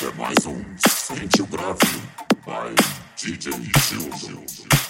É mais um Sente o Grave by DJ Gildo.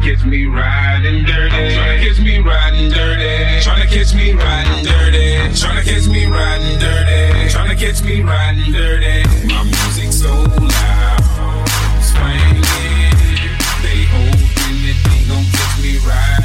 catch me riding dirty. Tryna catch me riding dirty. Tryna catch me riding dirty. Tryna catch me riding dirty. Tryna catch me riding dirty. My music so loud, swinging. They hoping that they gon' catch me riding.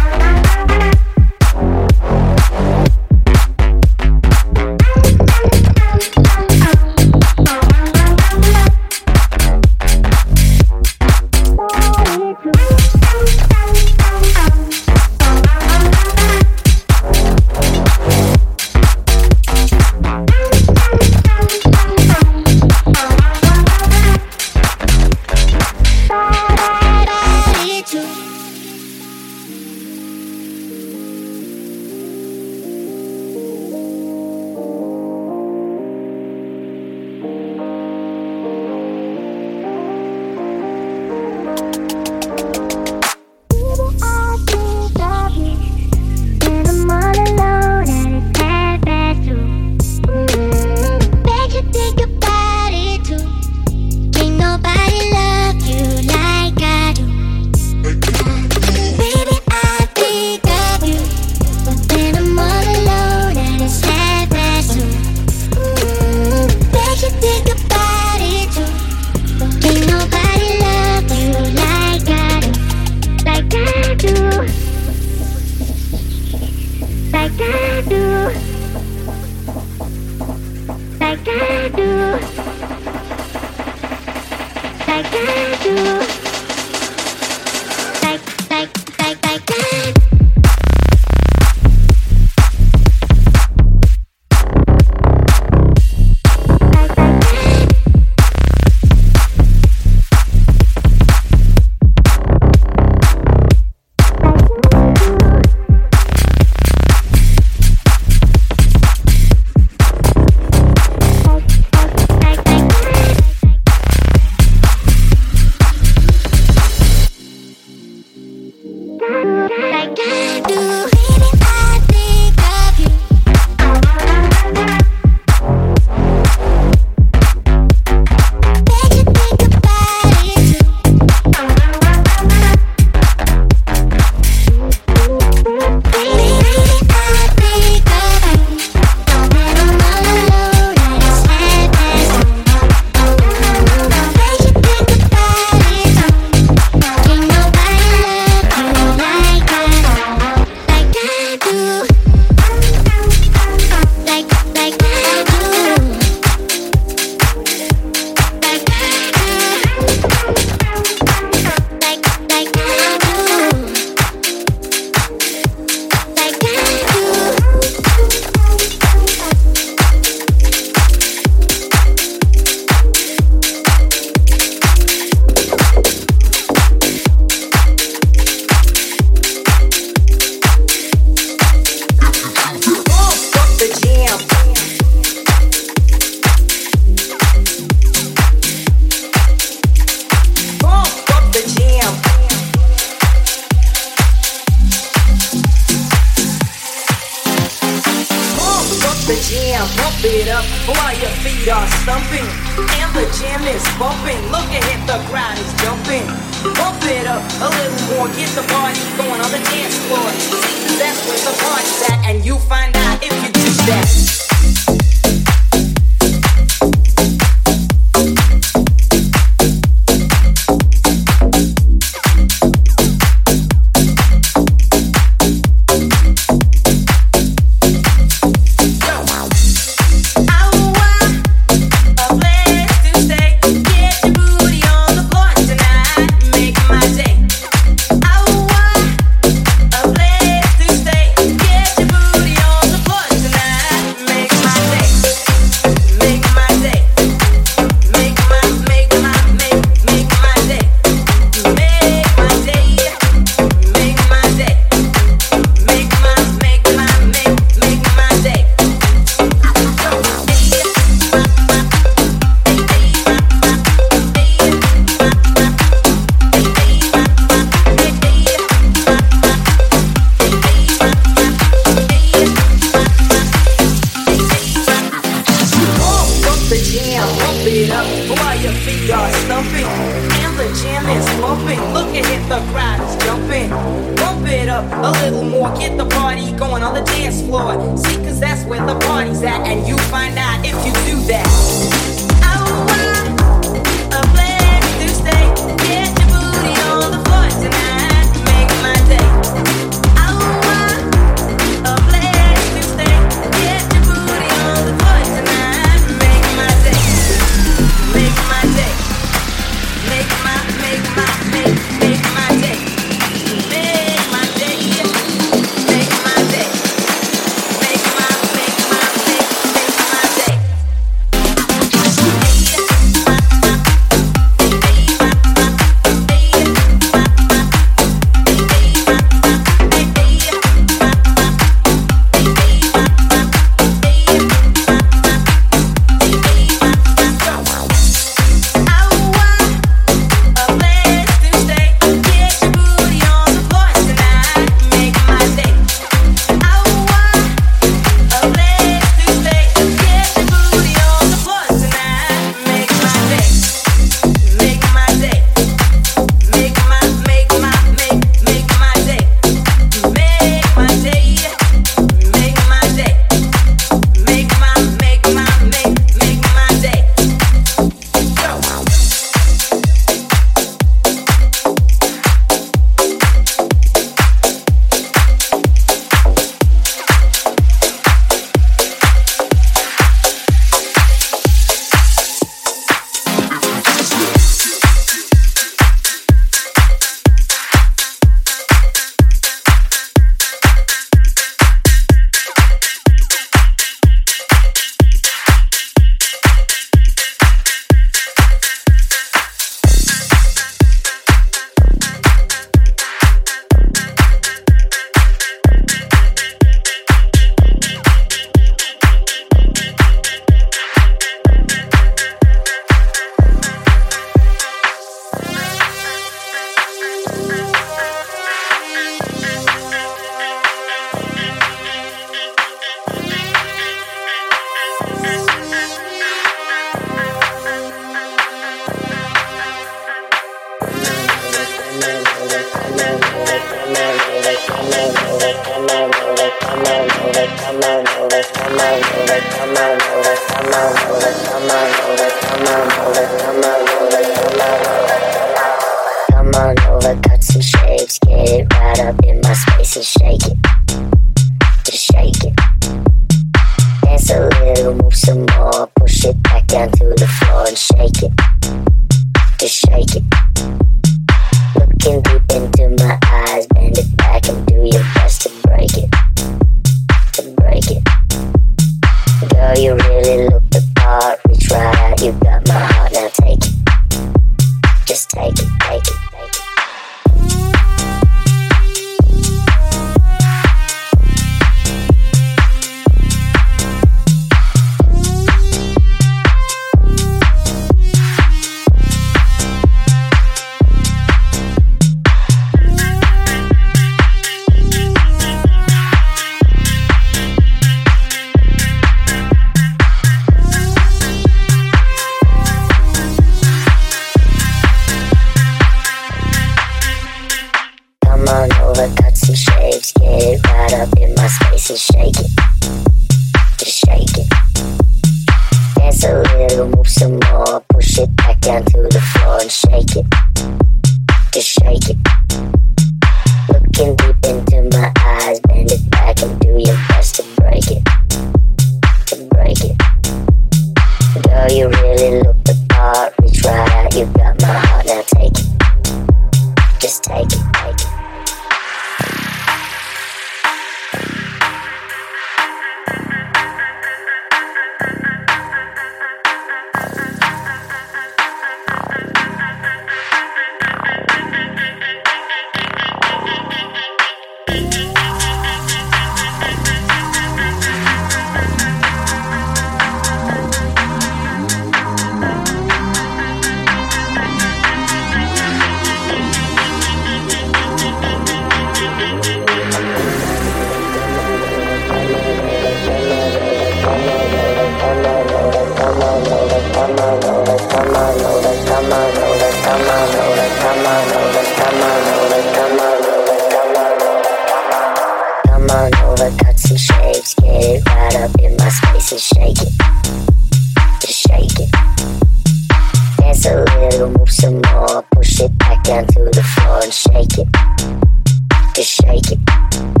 break it.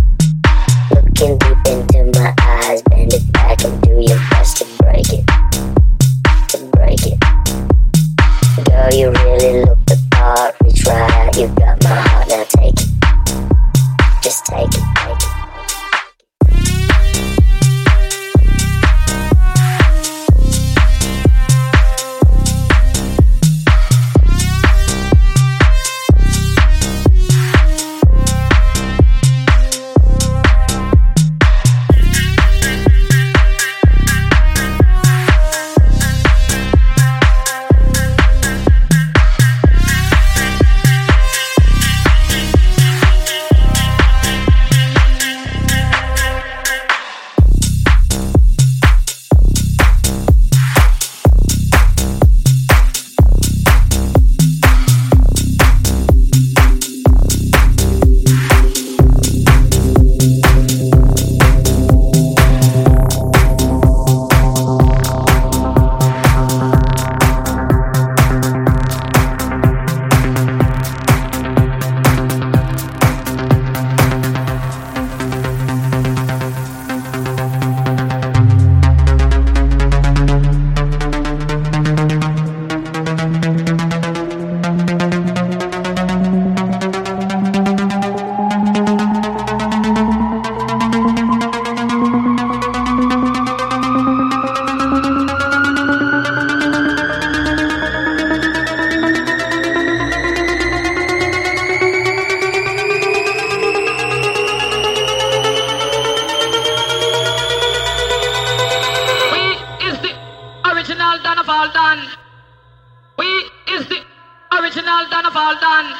traditional than of all done.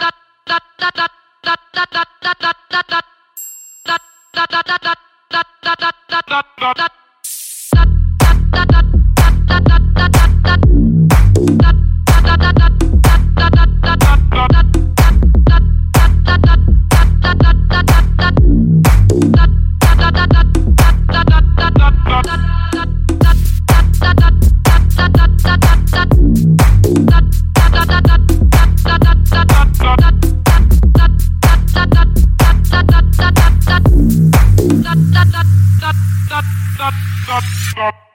Dot, dot, stop, stop.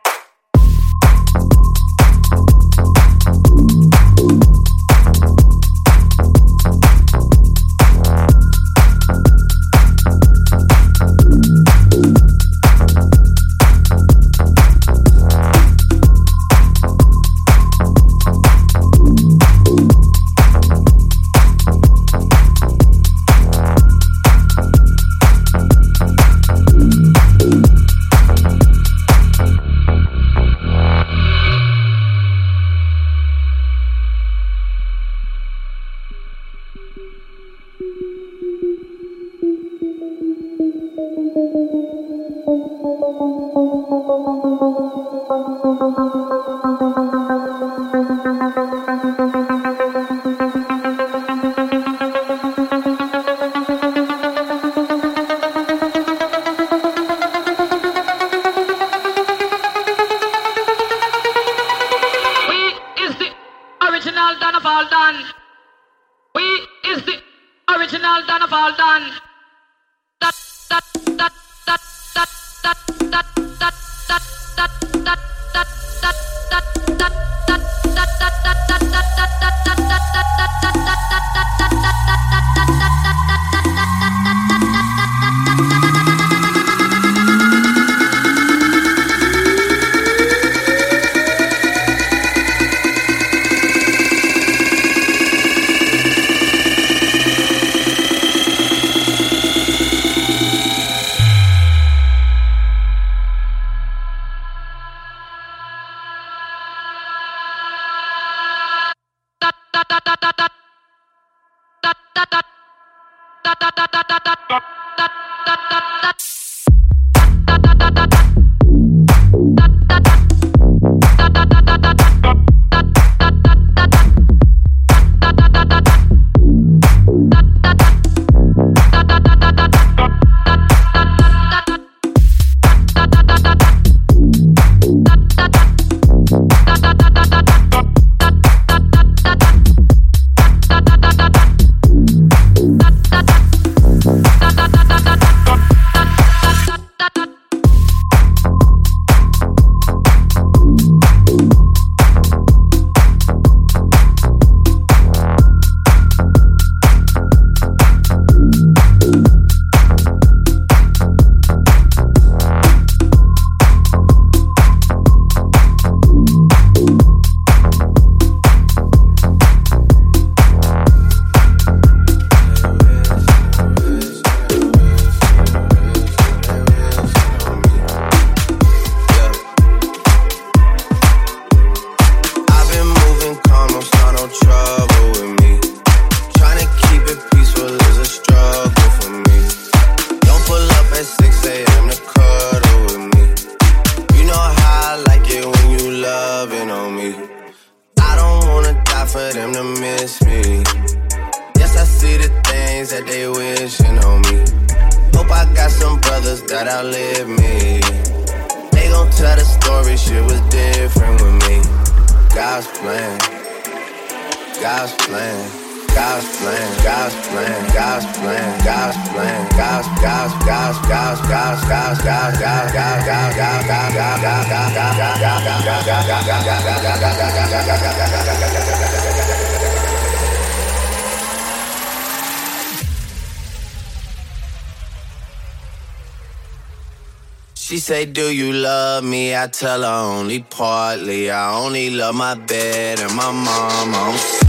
Say, Do you love me? I tell her only partly. I only love my bed and my mom. I'm